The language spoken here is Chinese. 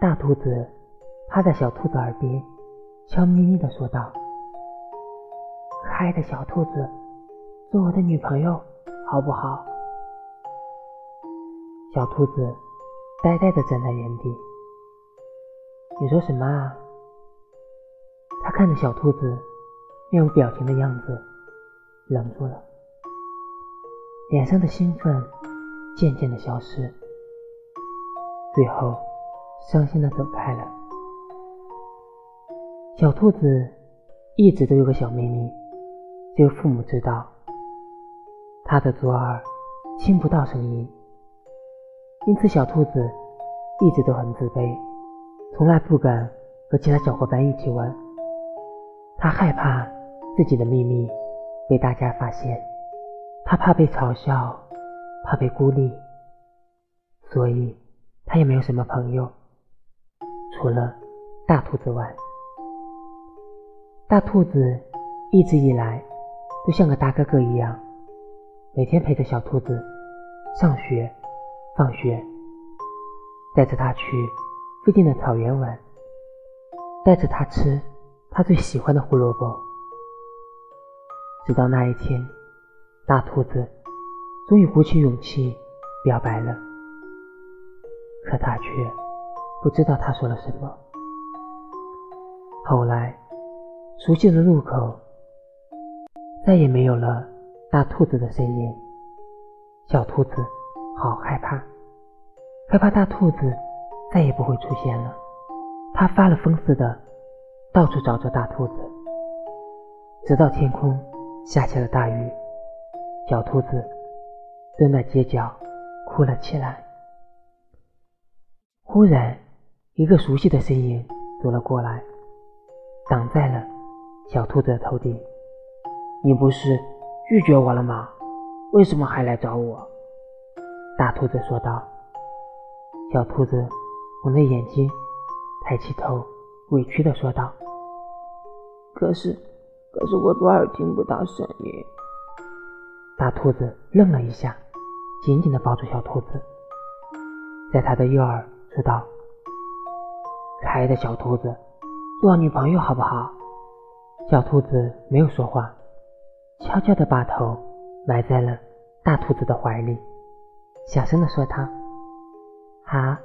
大兔子趴在小兔子耳边，悄咪咪地说道：“可爱的小兔子，做我的女朋友好不好？”小兔子呆呆地站在原地。你说什么啊？他看着小兔子面无表情的样子，愣住了，脸上的兴奋渐渐的消失，最后伤心的走开了。小兔子一直都有个小秘密，只有父母知道。它的左耳听不到声音，因此小兔子一直都很自卑，从来不敢和其他小伙伴一起玩。它害怕自己的秘密被大家发现，它怕被嘲笑，怕被孤立，所以它也没有什么朋友，除了大兔子外。大兔子一直以来都像个大哥哥一样，每天陪着小兔子上学、放学，带着它去附近的草原玩，带着它吃它最喜欢的胡萝卜。直到那一天，大兔子终于鼓起勇气表白了，可它却不知道他说了什么。后来。熟悉的路口再也没有了大兔子的身影，小兔子好害怕，害怕大兔子再也不会出现了。它发了疯似的到处找着大兔子，直到天空下起了大雨，小兔子蹲在街角哭了起来。忽然，一个熟悉的身影走了过来，挡在了。小兔子的头顶，你不是拒绝我了吗？为什么还来找我？大兔子说道。小兔子红着眼睛，抬起头，委屈地说道：“可是，可是我左耳听不到声音。”大兔子愣了一下，紧紧地抱住小兔子，在他的右耳说道：“可爱的小兔子，做我女朋友好不好？”小兔子没有说话，悄悄地把头埋在了大兔子的怀里，小声地说：“他好。”